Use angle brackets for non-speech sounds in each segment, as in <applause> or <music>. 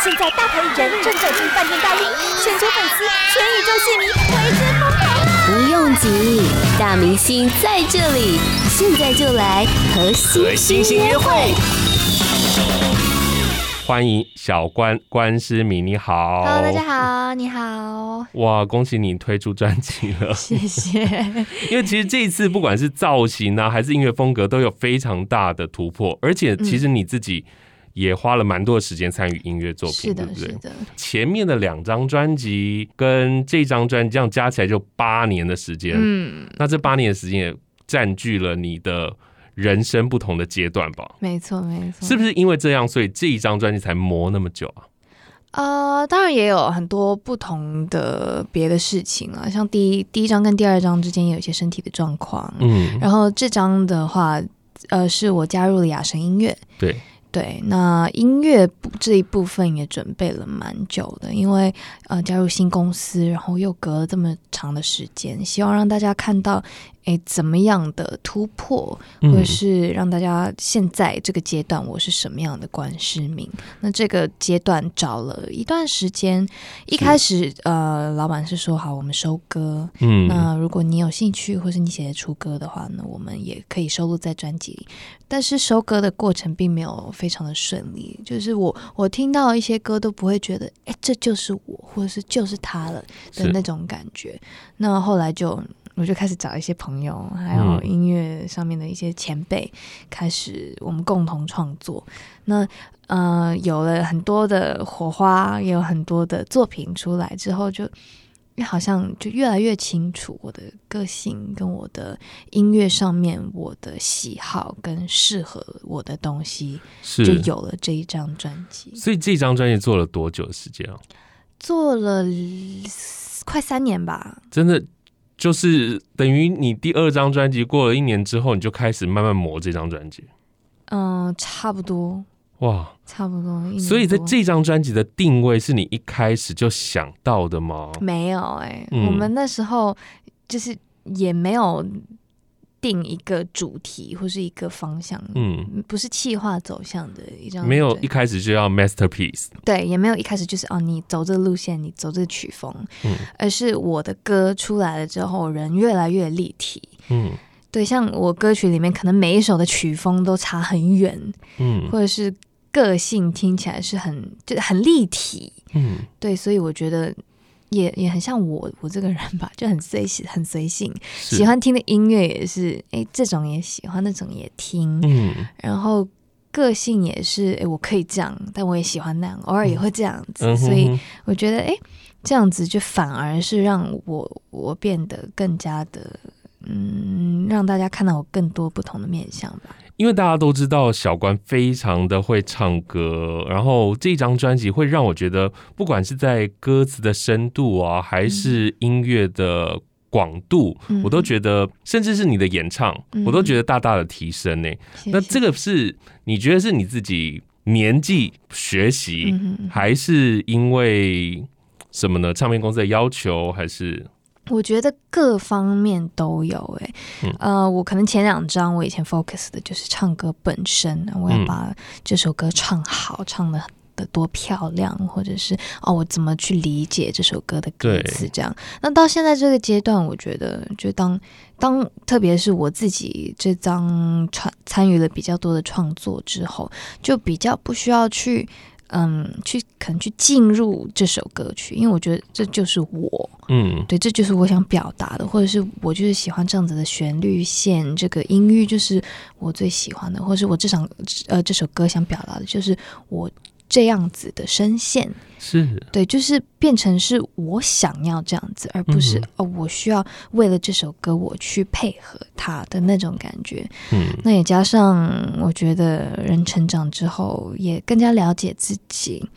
现在大牌艺人正走进饭店大厅，全球粉丝、全宇宙戏迷为之疯狂。不用急，大明星在这里，现在就来和星星约会。欢迎小关关诗敏，你好。Hello，大家好，你好。哇，恭喜你推出专辑了，谢谢。<laughs> 因为其实这一次不管是造型啊，还是音乐风格，都有非常大的突破，而且其实你自己也花了蛮多的时间参与音乐作品，对不对？是的。前面的两张专辑跟这张专辑这样加起来就八年的时间，嗯，那这八年的时间也占据了你的。人生不同的阶段吧，没错没错，是不是因为这样，所以这一张专辑才磨那么久啊？呃，当然也有很多不同的别的事情啊，像第一第一张跟第二张之间也有一些身体的状况，嗯，然后这张的话，呃，是我加入了雅神音乐，对。对，那音乐这一部分也准备了蛮久的，因为呃加入新公司，然后又隔了这么长的时间，希望让大家看到，哎，怎么样的突破，或者是让大家现在这个阶段我是什么样的关诗敏。那这个阶段找了一段时间，一开始呃老板是说好，我们收歌，嗯，那如果你有兴趣，或是你写得出歌的话呢，我们也可以收录在专辑里。但是收歌的过程并没有非常的顺利，就是我我听到一些歌都不会觉得，哎，这就是我，或者是就是他了的那种感觉。那后来就我就开始找一些朋友，还有音乐上面的一些前辈，嗯、开始我们共同创作。那呃，有了很多的火花，也有很多的作品出来之后就。好像就越来越清楚我的个性跟我的音乐上面我的喜好跟适合我的东西，是就有了这一张专辑。所以这张专辑做了多久的时间啊？做了快三年吧。真的就是等于你第二张专辑过了一年之后，你就开始慢慢磨这张专辑。嗯，差不多。哇，差不多。所以在这张专辑的定位是你一开始就想到的吗？没有哎、欸，嗯、我们那时候就是也没有定一个主题或是一个方向，嗯，不是企划走向的一张，没有一开始就要 masterpiece，对，也没有一开始就是哦，你走这个路线，你走这个曲风，嗯，而是我的歌出来了之后，人越来越立体，嗯，对，像我歌曲里面可能每一首的曲风都差很远，嗯，或者是。个性听起来是很就很立体，嗯，对，所以我觉得也也很像我我这个人吧，就很随性，很随性，喜欢听的音乐也是，哎，这种也喜欢，那种也听，嗯，然后个性也是，哎，我可以这样，但我也喜欢那样，偶尔也会这样子，嗯、所以我觉得，哎，这样子就反而是让我我变得更加的，嗯，让大家看到我更多不同的面相吧。因为大家都知道小关非常的会唱歌，然后这张专辑会让我觉得，不管是在歌词的深度啊，还是音乐的广度，嗯、我都觉得，甚至是你的演唱，嗯、我都觉得大大的提升呢。谢谢。那这个是你觉得是你自己年纪学习，还是因为什么呢？唱片公司的要求，还是？我觉得各方面都有诶、欸，嗯、呃，我可能前两张我以前 focus 的就是唱歌本身，我要把这首歌唱好，唱的的多漂亮，或者是哦，我怎么去理解这首歌的歌词这样。那到现在这个阶段，我觉得就当当，特别是我自己这张创参与了比较多的创作之后，就比较不需要去。嗯，去可能去进入这首歌曲，因为我觉得这就是我，嗯，对，这就是我想表达的，或者是我就是喜欢这样子的旋律线，这个音域就是我最喜欢的，或者是我这场呃这首歌想表达的就是我。这样子的声线是。对，就是变成是我想要这样子，而不是、嗯、哦，我需要为了这首歌我去配合他的那种感觉。嗯，那也加上我觉得人成长之后也更加了解自己，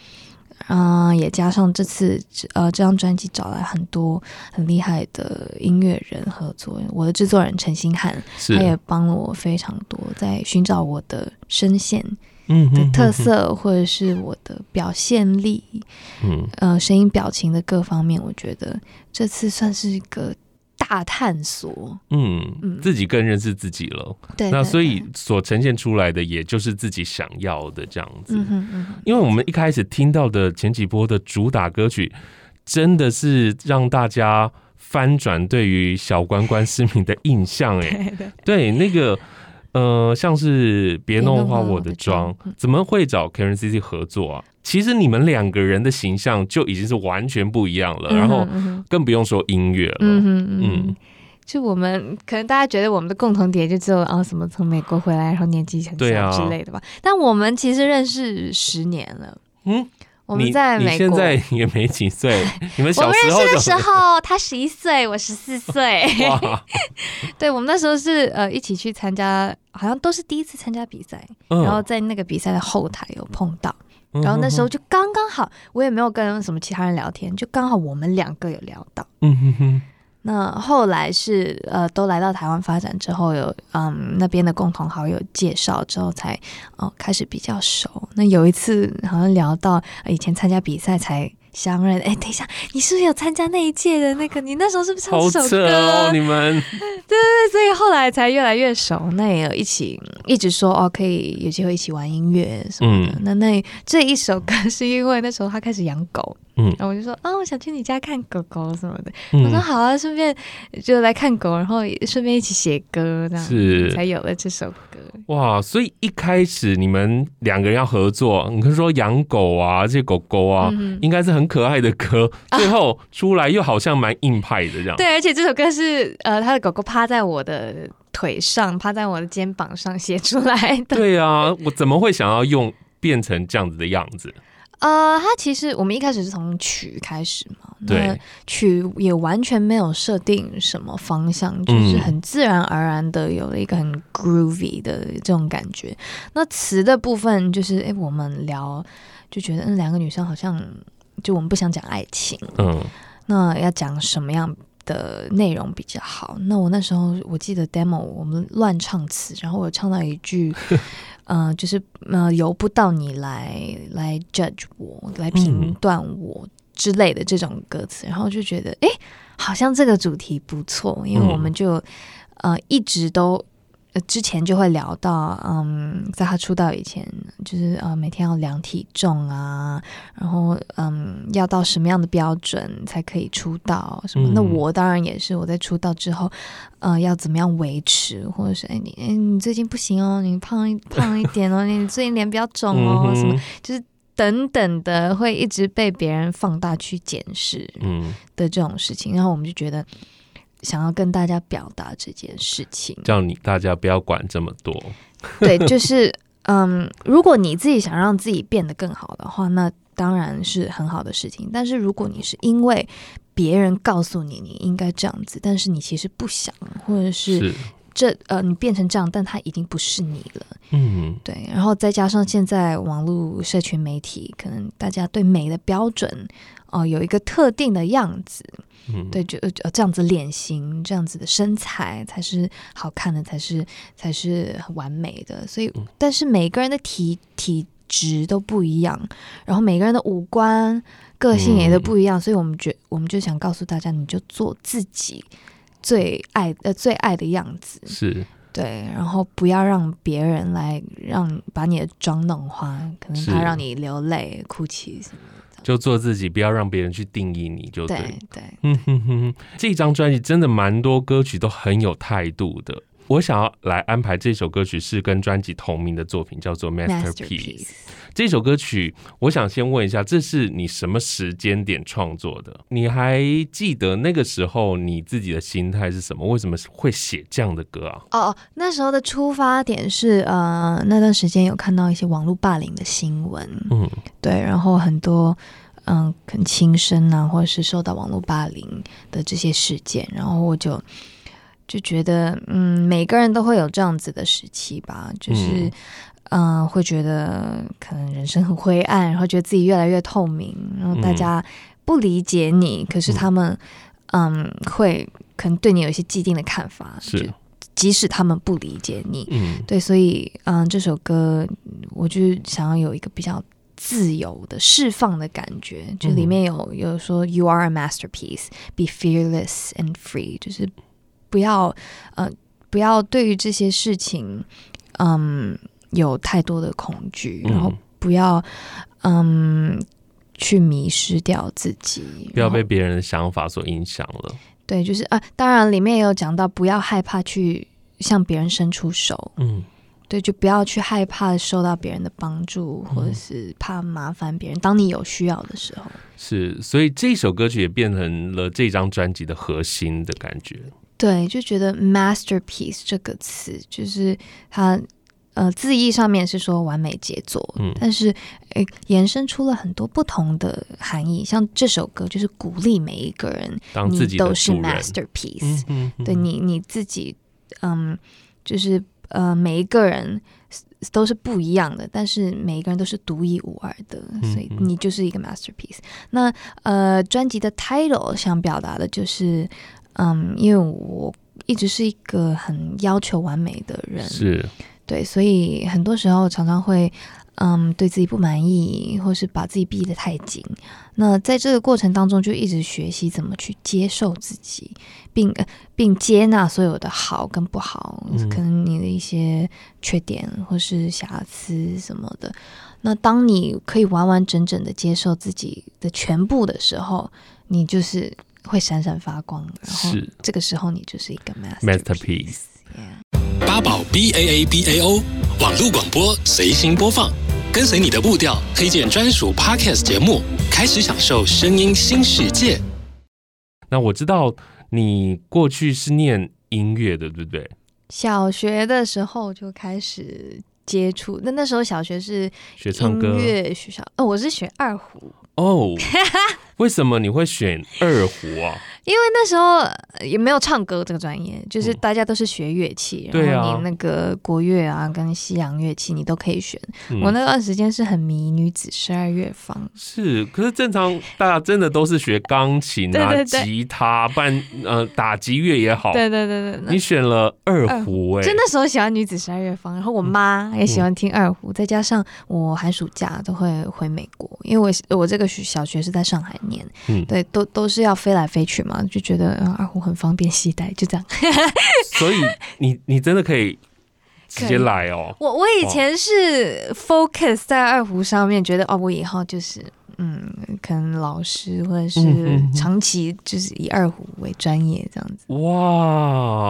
啊、呃，也加上这次呃这张专辑找来很多很厉害的音乐人合作，我的制作人陈星汉他也帮了我非常多，在寻找我的声线。的特色，或者是我的表现力，嗯，呃，声音、表情的各方面，我觉得这次算是一个大大探索，嗯，嗯自己更认识自己了。对，那所以所呈现出来的，也就是自己想要的这样子。嗯哼嗯哼，因为我们一开始听到的前几波的主打歌曲，真的是让大家翻转对于小关关市民的印象。<laughs> 哎，对，那个。呃，像是别弄花我的妆，怎么会找 Karen CC 合作啊？其实你们两个人的形象就已经是完全不一样了，嗯、然后更不用说音乐了。嗯嗯嗯，就我们可能大家觉得我们的共同点就只有啊什么从美国回来，然后年纪很小之类的吧。啊、但我们其实认识十年了。嗯。我们在美国，你现在也没几岁。你们 <laughs> 小时候我们认识的时候，他十一岁，我十四岁。<laughs> 对，我们那时候是呃一起去参加，好像都是第一次参加比赛，嗯、然后在那个比赛的后台有碰到，然后那时候就刚刚好，我也没有跟什么其他人聊天，就刚好我们两个有聊到。嗯哼哼。那后来是呃，都来到台湾发展之后有，有嗯那边的共同好友介绍之后才，才哦开始比较熟。那有一次好像聊到以前参加比赛才。相认，哎，等一下，你是不是有参加那一届的那个？你那时候是不是唱这首歌？哦、<laughs> 你们对对对，所以后来才越来越熟。那也有一起一直说哦，可以有机会一起玩音乐什么的。嗯、那那这一首歌是因为那时候他开始养狗，嗯，然后我就说啊、哦，我想去你家看狗狗什么的。嗯、我说好啊，顺便就来看狗，然后顺便一起写歌，这样是才有了这首歌。哇，所以一开始你们两个人要合作，你可以说养狗啊，这些狗狗啊，嗯、应该是很。很可爱的歌，最后出来又好像蛮硬派的这样。对，而且这首歌是呃，他的狗狗趴在我的腿上，趴在我的肩膀上写出来的。对啊，我怎么会想要用变成这样子的样子？呃，它其实我们一开始是从曲开始嘛，对，曲也完全没有设定什么方向，就是很自然而然的有了一个很 groovy 的这种感觉。那词的部分就是，哎，我们聊就觉得，嗯，两个女生好像。就我们不想讲爱情，嗯，那要讲什么样的内容比较好？那我那时候我记得 demo 我们乱唱词，然后我唱到一句，嗯、<laughs> 呃，就是呃由不到你来来 judge 我，来评断我之类的这种歌词，嗯、然后就觉得哎，好像这个主题不错，因为我们就呃一直都。呃，之前就会聊到，嗯，在他出道以前，就是呃，每天要量体重啊，然后嗯，要到什么样的标准才可以出道什么？嗯、那我当然也是，我在出道之后，呃，要怎么样维持，或者是哎，你哎，你最近不行哦，你胖一 <laughs> 胖一点哦，你最近脸比较肿哦，嗯、什么，就是等等的，会一直被别人放大去检视，嗯的这种事情，嗯、然后我们就觉得。想要跟大家表达这件事情，叫你大家不要管这么多。<laughs> 对，就是嗯，如果你自己想让自己变得更好的话，那当然是很好的事情。但是如果你是因为别人告诉你你应该这样子，但是你其实不想，或者是这呃你变成这样，但它已经不是你了。嗯，对。然后再加上现在网络社群媒体，可能大家对美的标准哦、呃、有一个特定的样子。嗯，对，就呃这样子脸型，这样子的身材才是好看的，才是才是完美的。所以，但是每个人的体体质都不一样，然后每个人的五官、个性也都不一样，嗯、所以我们觉我们就想告诉大家，你就做自己最爱呃最爱的样子，是对，然后不要让别人来让把你的妆弄花，可能他让你流泪、哭泣什么。就做自己，不要让别人去定义你，就对。对对，嗯哼哼，这张专辑真的蛮多歌曲都很有态度的。我想要来安排这首歌曲是跟专辑同名的作品，叫做《Masterpiece》。这首歌曲，我想先问一下，这是你什么时间点创作的？你还记得那个时候你自己的心态是什么？为什么会写这样的歌啊？哦哦，那时候的出发点是，呃，那段时间有看到一些网络霸凌的新闻，嗯，对，然后很多，嗯、呃，很轻生啊，或者是受到网络霸凌的这些事件，然后我就。就觉得，嗯，每个人都会有这样子的时期吧，就是，嗯、呃，会觉得可能人生很灰暗，然后觉得自己越来越透明，然后大家不理解你，嗯、可是他们，嗯，嗯，会可能对你有一些既定的看法，是，即使他们不理解你，嗯，对，所以，嗯，这首歌我就想要有一个比较自由的释放的感觉。就里面有有说 “You are a masterpiece, be fearless and free”，就是不要呃不要对于这些事情嗯有太多的恐惧，然后不要嗯去迷失掉自己，不要被别人的想法所影响了。对，就是啊，当然里面也有讲到，不要害怕去向别人伸出手。嗯，对，就不要去害怕受到别人的帮助，或者是怕麻烦别人。当你有需要的时候，是，所以这首歌曲也变成了这张专辑的核心的感觉。对，就觉得 masterpiece 这个词，就是它。呃，字义上面是说完美杰作，嗯，但是诶，延伸出了很多不同的含义。像这首歌就是鼓励每一个人，当自己的你都是 masterpiece，嗯，嗯，对你你自己，嗯，就是呃，每一个人都是不一样的，但是每一个人都是独一无二的，所以你就是一个 masterpiece。嗯，那呃，专辑的 title 想表达的就是，嗯，因为我一直是一个很要求完美的人，是。对，所以很多时候常常会，嗯，对自己不满意，或是把自己逼得太紧。那在这个过程当中，就一直学习怎么去接受自己，并并接纳所有的好跟不好，嗯，可能你的一些缺点或是瑕疵什么的。那当你可以完完整整的接受自己的全部的时候，你就是会闪闪发光。然后这个时候，你就是一个 masterpiece。八宝 B A A B A O 网络广播随心播放，跟随你的步调，推荐专属 Podcast 节目，开始享受声音新世界。那我知道你过去是念音乐的，对不对？小学的时候就开始接触，那那时候小学是学唱歌，音乐学校。哦，我是学二胡。哦，<laughs> 为什么你会选二胡啊？因为那时候也没有唱歌这个专业，就是大家都是学乐器，嗯、然后你那个国乐啊跟西洋乐器你都可以选。嗯、我那段时间是很迷女子十二乐坊，是，可是正常大家真的都是学钢琴啊、<laughs> 对对对。吉他，办呃打击乐也好。对对对对，你选了二胡哎、欸，就那时候喜欢女子十二乐坊，然后我妈也喜欢听二胡，嗯、再加上我寒暑假都会回美国，因为我我这个小学是在上海念，嗯，对，都都是要飞来飞去嘛。就觉得二胡很方便携带，就这样。<laughs> 所以你你真的可以直接来哦。我我以前是 focus 在二胡上面，觉得哦，我以后就是嗯，可能老师或者是长期就是以二胡为专业这样子。哇，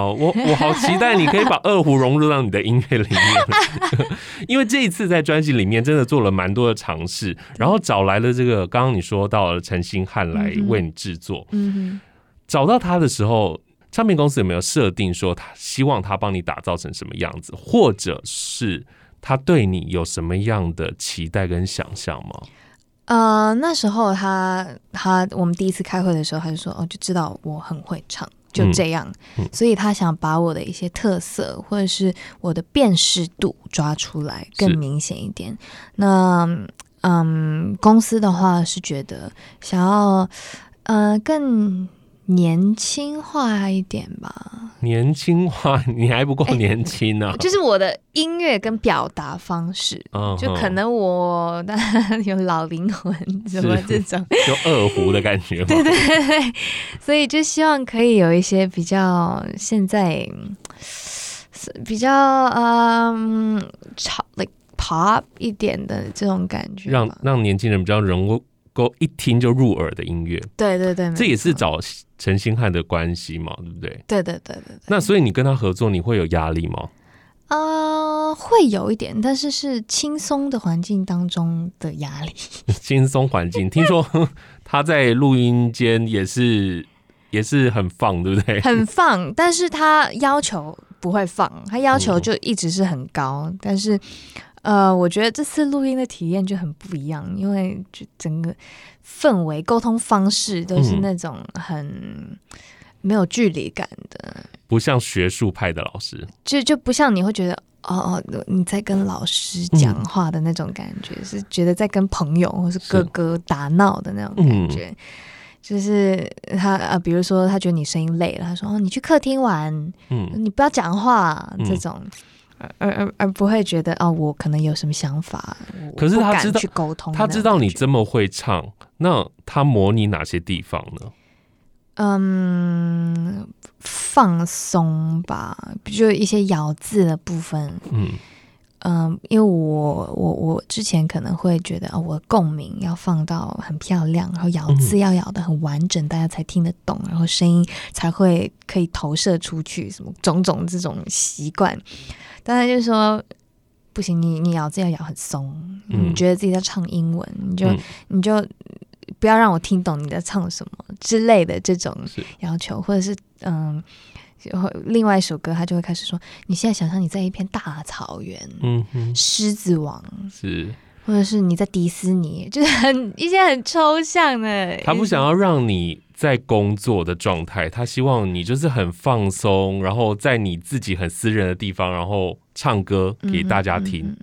我我好期待你可以把二胡融入到你的音乐里面，<laughs> 因为这一次在专辑里面真的做了蛮多的尝试，然后找来了这个刚刚你说到了陈星汉来为你制作，嗯哼。找到他的时候，唱片公司有没有设定说他希望他帮你打造成什么样子，或者是他对你有什么样的期待跟想象吗？呃，那时候他他我们第一次开会的时候，他就说哦，就知道我很会唱，就这样，嗯嗯、所以他想把我的一些特色或者是我的辨识度抓出来更明显一点。那嗯，公司的话是觉得想要呃更。年轻化一点吧，年轻化，你还不够年轻呢、啊欸。就是我的音乐跟表达方式，嗯、就可能我有老灵魂什么这种，就二胡的感觉。<laughs> 对对对，所以就希望可以有一些比较现在比较嗯，潮 like pop 一点的这种感觉，让让年轻人比较能够一听就入耳的音乐。对对对，这也是找。陈星汉的关系嘛，对不对？对对对对对。那所以你跟他合作，你会有压力吗？呃，会有一点，但是是轻松的环境当中的压力。<laughs> 轻松环境，听说 <laughs> 他在录音间也是也是很放，对不对？很放，但是他要求不会放，他要求就一直是很高，嗯、但是。呃，我觉得这次录音的体验就很不一样，因为就整个氛围、沟通方式都是那种很没有距离感的，不像学术派的老师，就就不像你会觉得哦哦你在跟老师讲话的那种感觉，嗯、是觉得在跟朋友或是哥哥打闹的那种感觉。嗯、就是他呃，比如说他觉得你声音累了，他说哦，你去客厅玩，嗯，你不要讲话这种。而而而不会觉得哦，我可能有什么想法。可是他知道去沟通，他知道你这么会唱，那他模拟哪些地方呢？嗯，放松吧，就一些咬字的部分。嗯。嗯，因为我我我之前可能会觉得啊，我共鸣要放到很漂亮，然后咬字要咬的很完整，嗯、大家才听得懂，然后声音才会可以投射出去，什么种种这种习惯。当然就是说，不行，你你咬字要咬很松，嗯、你觉得自己在唱英文，你就、嗯、你就不要让我听懂你在唱什么之类的这种要求，或者是嗯。另外一首歌，他就会开始说：“你现在想象你在一片大草原，嗯哼，狮子王是，或者是你在迪士尼，<laughs> 就是很一些很抽象的。他不想要让你在工作的状态，他希望你就是很放松，然后在你自己很私人的地方，然后唱歌给大家听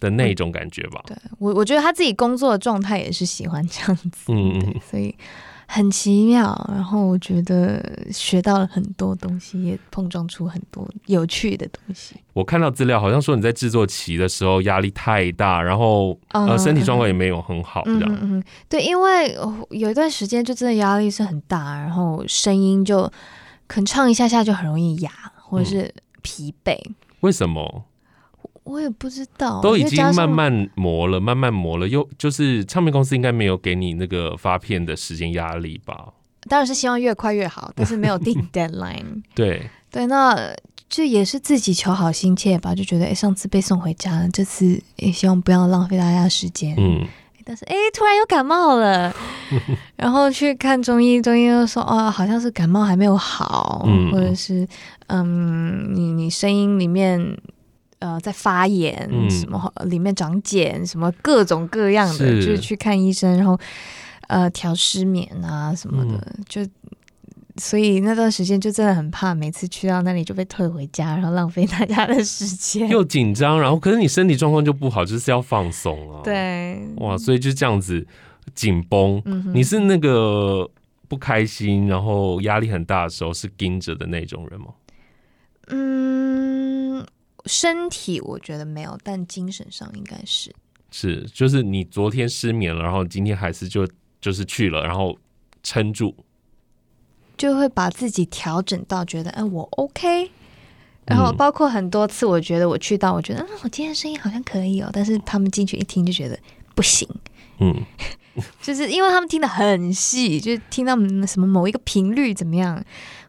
的那种感觉吧。对我，我觉得他自己工作的状态也是喜欢这样子，嗯嗯，所以。”很奇妙，然后我觉得学到了很多东西，也碰撞出很多有趣的东西。我看到资料好像说你在制作期的时候压力太大，然后呃身体状况也没有很好。嗯嗯，对，因为有一段时间就真的压力是很大，然后声音就可能唱一下下就很容易哑，或者是疲惫。嗯，为什么？我也不知道，都已经慢慢磨了，慢慢磨了，又就是唱片公司应该没有给你那个发片的时间压力吧？当然是希望越快越好，但是没有定 <laughs> deadline。对对，那这也是自己求好心切吧？就觉得哎，上次被送回家了，这次也希望不要浪费大家的时间。嗯，但是哎，突然又感冒了，<laughs> 然后去看中医，中医又说哦，好像是感冒还没有好，嗯、或者是嗯，你你声音里面。呃，在发炎，嗯、什么里面长茧，什么各种各样的，是就是去看医生，然后呃调失眠啊什么的，嗯、就所以那段时间就真的很怕，每次去到那里就被退回家，然后浪费大家的时间，又。紧张，然后可是你身体状况就不好，就是要放松啊，对，哇，所以就这样子紧绷，嗯、你是那个不开心，然后压力很大的时候是盯着的那种人吗？嗯。身体我觉得没有，但精神上应该是是，就是你昨天失眠了，然后今天还是就就是去了，然后撑住，就会把自己调整到觉得，哎，我 OK。然后包括很多次，我觉得我去到，我觉得，嗯，我今天声音好像可以哦，但是他们进去一听就觉得不行，<laughs> 嗯，就是因为他们听得很细，就是听到什么某一个频率怎么样。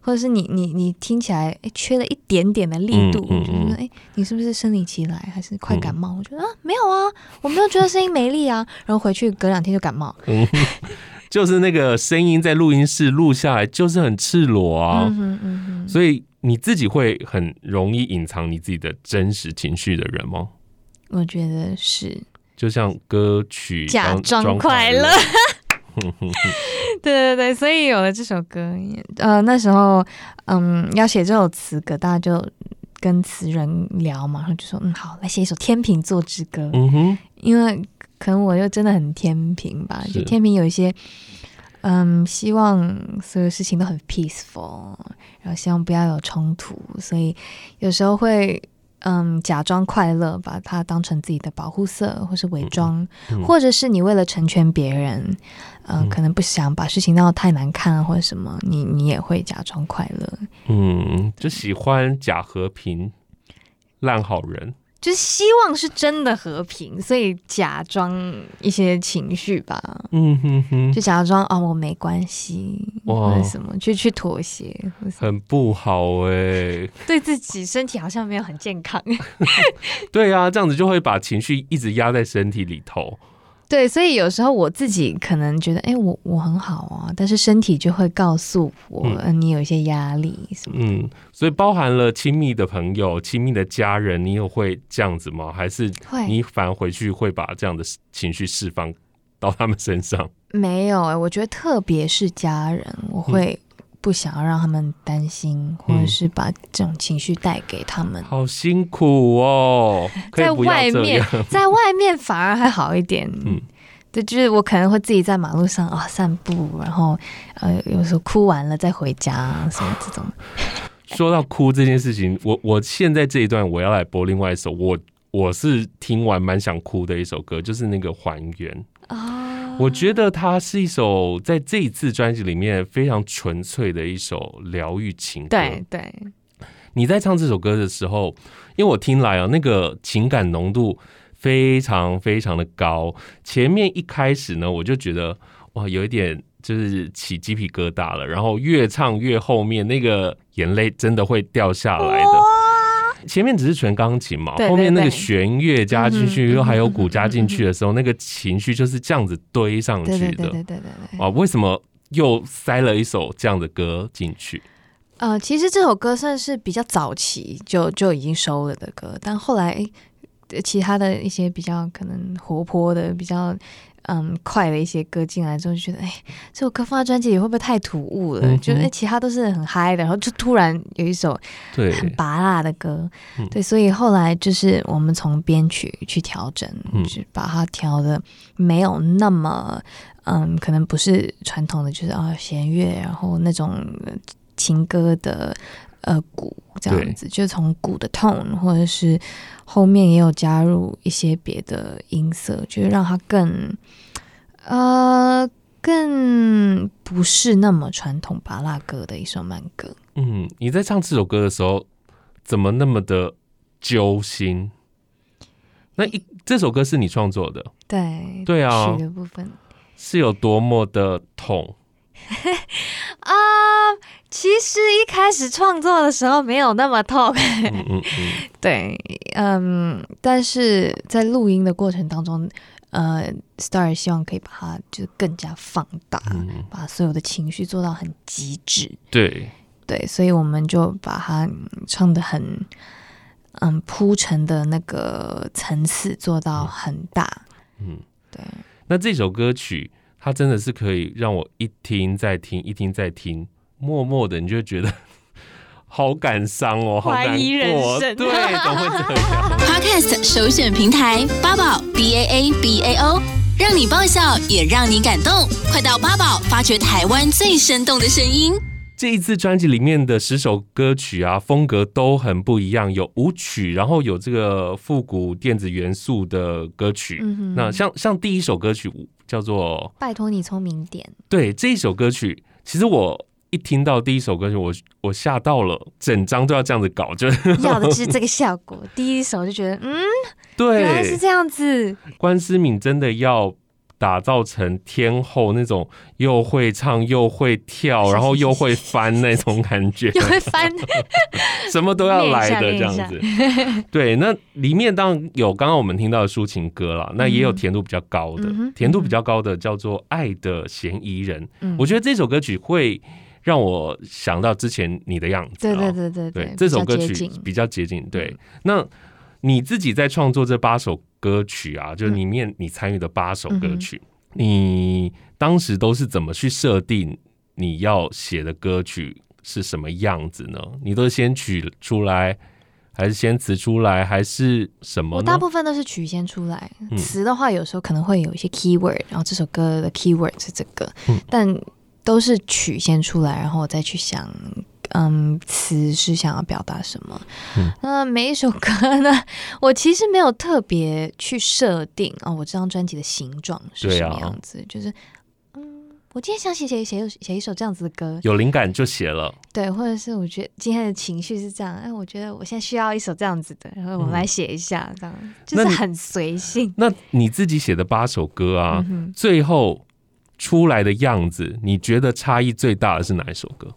或者是你你你听起来哎缺了一点点的力度，嗯嗯嗯、就是哎你是不是生理期来还是快感冒？嗯、我觉得啊没有啊，我没有觉得声音没力啊，然后回去隔两天就感冒。嗯，<laughs> 就是那个声音在录音室录下来就是很赤裸啊，所以你自己会很容易隐藏你自己的真实情绪的人吗？我觉得是，就像歌曲假装快乐。<laughs> 对对对，所以有了这首歌，呃，那时候，嗯，要写这首词歌，大家就跟词人聊嘛，然后就说，嗯，好，来写一首天秤座之歌。嗯哼，因为可能我又真的很天平吧，就天平有一些，嗯，希望所有事情都很 peaceful，然后希望不要有冲突，所以有时候会。嗯，假装快乐，把它当成自己的保护色，或是伪装，或者是你为了成全别人，嗯、呃，可能不想把事情闹得太难看，或者什么，你你也会假装快乐。嗯，就喜欢假和平，烂好人。就是希望是真的和平，所以假装一些情绪吧。嗯哼哼，就假装啊、哦，我没关系，哇或者什么，就去妥协，很不好哎、欸。对自己身体好像没有很健康。<laughs> 对啊，这样子就会把情绪一直压在身体里头。对，所以有时候我自己可能觉得，哎，我我很好啊，但是身体就会告诉我，嗯，你有一些压力什么。嗯，所以包含了亲密的朋友、亲密的家人，你有会这样子吗？还是你反而回去会把这样的情绪释放到他们身上？没有哎，我觉得特别是家人，我会。嗯不想要让他们担心，或者是把这种情绪带给他们。嗯，好辛苦哦，<laughs> 在外面，在外面反而还好一点。嗯，对，就是我可能会自己在马路上啊散步，然后呃，有时候哭完了再回家什么这种。<laughs> 说到哭这件事情，我我现在这一段我要来播另外一首，我我是听完蛮想哭的一首歌，就是那个《还原》啊。我觉得它是一首在这一次专辑里面非常纯粹的一首疗愈情歌。对对，你在唱这首歌的时候，因为我听来啊，那个情感浓度非常非常的高。前面一开始呢，我就觉得哇，有一点。就是起鸡皮疙瘩了，然后越唱越后面，那个眼泪真的会掉下来的。前面只是纯钢琴嘛，后面那个弦乐加进去，又还有鼓加进去的时候，那个情绪就是这样子堆上去的。对对对对对。啊，为什么又塞了一首这样的歌进去？呃，其实这首歌算是比较早期就就已经收了的歌，但后来其他的一些比较可能活泼的比较。嗯，快的一些歌进来之后，就觉得哎，这首歌放在专辑里会不会太突兀了？嗯、就哎，其他都是很嗨的，然后就突然有一首很拔辣的歌，对，对，所以后来就是我们从编曲去调整，嗯、就把它调的没有那么嗯，可能不是传统的，就是啊弦乐，然后那种情歌的。呃，鼓这样子，就从鼓的 tone，或者是后面也有加入一些别的音色，就是让它更呃更不是那么传统巴拉歌的一首慢歌。嗯，你在唱这首歌的时候，怎么那么的揪心？那一这首歌是你创作的？对对啊，曲的部分是有多么的痛？<laughs> 啊，其实一开始创作的时候没有那么痛，嗯嗯嗯。<laughs> 对，嗯，但是在录音的过程当中，呃，Star 希望可以把它就更加放大，嗯、把所有的情绪做到很极致，对。对，所以我们就把它唱的很，嗯，铺陈的那个层次做到很大，嗯，对。那这首歌曲。它真的是可以让我一听再听，一听再听，默默的你就觉得 <laughs> 好感伤哦，好难过，怀疑人生，对，怎么会这样？Podcast 首选平台八宝 B A A B A O，让你爆笑也让你感动，快到八宝发掘台湾最生动的声音。这一次专辑里面的十首歌曲啊，风格都很不一样，有舞曲，然后有这个复古电子元素的歌曲。嗯、哼那像像第一首歌曲叫做《拜托你聪明点》，对，这一首歌曲，其实我一听到第一首歌曲，我我吓到了，整张都要这样子搞，就 <laughs> 要的就是这个效果。第一首就觉得，嗯，对，原来是这样子。关思敏真的要。打造成天后那种又会唱又会跳，然后又会翻那种感觉，又会翻，什么都要来的这样子。<laughs> 对，那里面当然有刚刚我们听到的抒情歌啦，那也有甜度比较高的，嗯、甜度比较高的叫做《爱的嫌疑人》。嗯、我觉得这首歌曲会让我想到之前你的样子。对对对对对，对，这首歌曲比较接近。对，那你自己在创作这八首歌曲啊，就是里面你参与的八首歌曲，嗯、你当时都是怎么去设定你要写的歌曲是什么样子呢？你都是先曲出来，还是先词出来，还是什么？我大部分都是曲先出来，词的话有时候可能会有一些 keyword，然后这首歌的 keyword 是这个，嗯、但都是曲先出来，然后我再去想。嗯，词是想要表达什么？嗯，那每一首歌呢，我其实没有特别去设定哦。我这张专辑的形状是什么样子？啊、就是，嗯，我今天想写写写写一首这样子的歌，有灵感就写了。对，或者是我觉得今天的情绪是这样，哎，我觉得我现在需要一首这样子的，然后我们来写一下，这样、嗯、就是很随性那。那你自己写的八首歌啊，嗯、最后出来的样子，你觉得差异最大的是哪一首歌？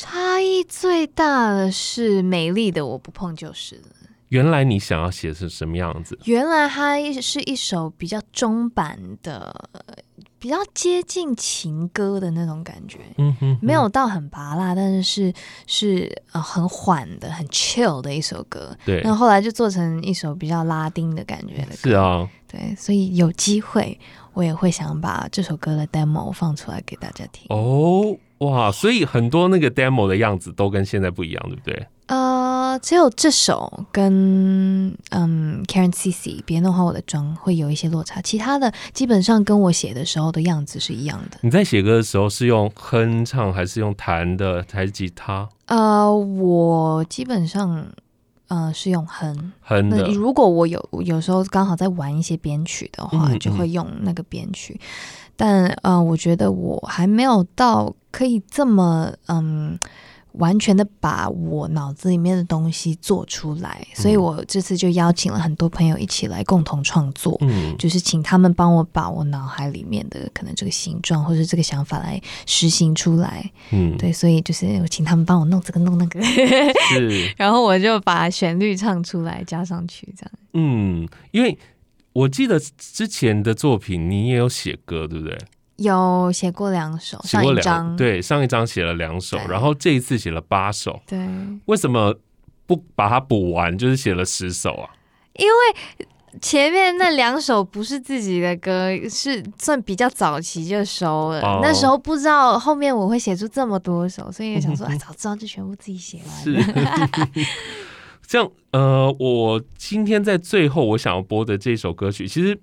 差异最大的是美丽的我不碰就是了。原来你想要写的是什么样子？原来它是一首比较中版的，比较接近情歌的那种感觉。嗯哼，哼，没有到很拔辣，但是是是呃很缓的、很 chill 的一首歌。对，那后后来就做成一首比较拉丁的感觉的歌。是啊，对，所以有机会我也会想把这首歌的 demo 放出来给大家听。哦。哇，所以很多那个 demo 的样子都跟现在不一样，对不对？呃，呃，只有这首跟嗯 Karen CC 别弄坏我的妆会有一些落差，其他的基本上跟我写的时候的样子是一样的。你在写歌的时候是用哼唱还是用弹的还是吉他？呃，我基本上呃是用哼哼的。如果我有有时候刚好在玩一些编曲的话，嗯、就会用那个编曲。但呃，我觉得我还没有到可以这么嗯。完全的把我脑子里面的东西做出来，所以我这次就邀请了很多朋友一起来共同创作，嗯，就是请他们帮我把我脑海里面的可能这个形状或者这个想法来实行出来，嗯，对，所以就是我请他们帮我弄这个弄那个，是，<laughs> 然后我就把旋律唱出来加上去，这样，嗯，因为我记得之前的作品你也有写歌，对不对？有写过两首，上一张对，上一张写了两首，然后这一次写了八首。对，为什么不把它补完？就是写了十首啊？因为前面那两首不是自己的歌，是算比较早期就收了。哦、那时候不知道后面我会写出这么多首，所以也想说，<laughs> 哎，早知道就全部自己写完了。是这样，呃，我今天在最后我想要播的这首歌曲，其实。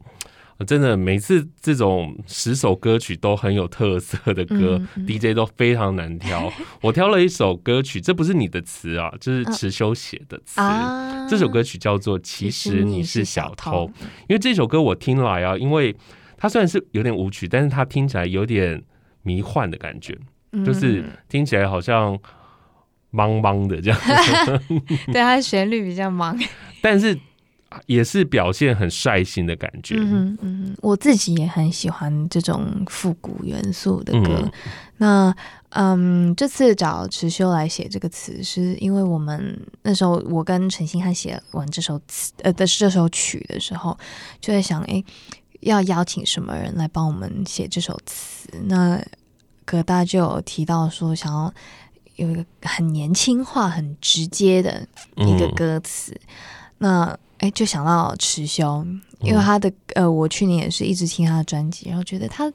真的，每次这种十首歌曲都很有特色的歌，嗯嗯，DJ 都非常难挑。我挑了一首歌曲，这不是你的词啊，这，就是池修写的词。啊、这首歌曲叫做《其实你是小偷》，因为这首歌我听来啊，因为它虽然是有点舞曲，但是它听起来有点迷幻的感觉，嗯、就是听起来好像茫茫的这样。<laughs> 对，它的旋律比较忙，<laughs> 但是。也是表现很率性的感觉。嗯嗯，我自己也很喜欢这种复古元素的歌。嗯那嗯，这次找池修来写这个词，是因为我们那时候我跟陈星汉写完这首词呃的这首曲的时候，就在想，哎，要邀请什么人来帮我们写这首词？那葛大就有提到说，想要有一个很年轻化、很直接的一个歌词。嗯、那哎，就想到池修，因为他的呃，我去年也是一直听他的专辑，然后觉得他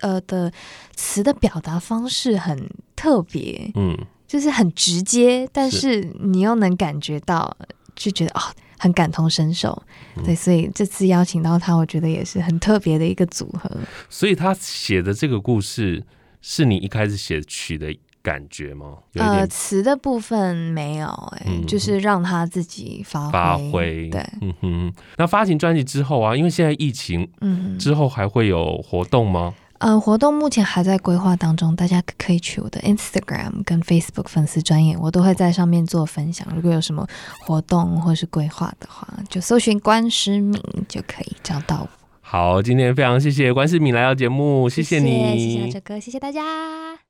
呃的词的表达方式很特别，嗯，就是很直接，但是你又能感觉到，就觉得哦，很感同身受，对，所以这次邀请到他，我觉得也是很特别的一个组合。所以他写的这个故事是你一开始写曲的。感觉吗？呃，词的部分没有、欸，哎、嗯，就是让他自己发挥。发挥，对，嗯哼。那发行专辑之后啊，因为现在疫情，嗯，之后还会有活动吗？嗯、呃，活动目前还在规划当中，大家可以去我的 Instagram 跟 Facebook 粉丝专业，我都会在上面做分享。如果有什么活动或是规划的话，就搜寻关诗敏就可以找到我。好，今天非常谢谢关诗敏来到节目，谢谢你，谢谢阿哲哥，谢谢大家。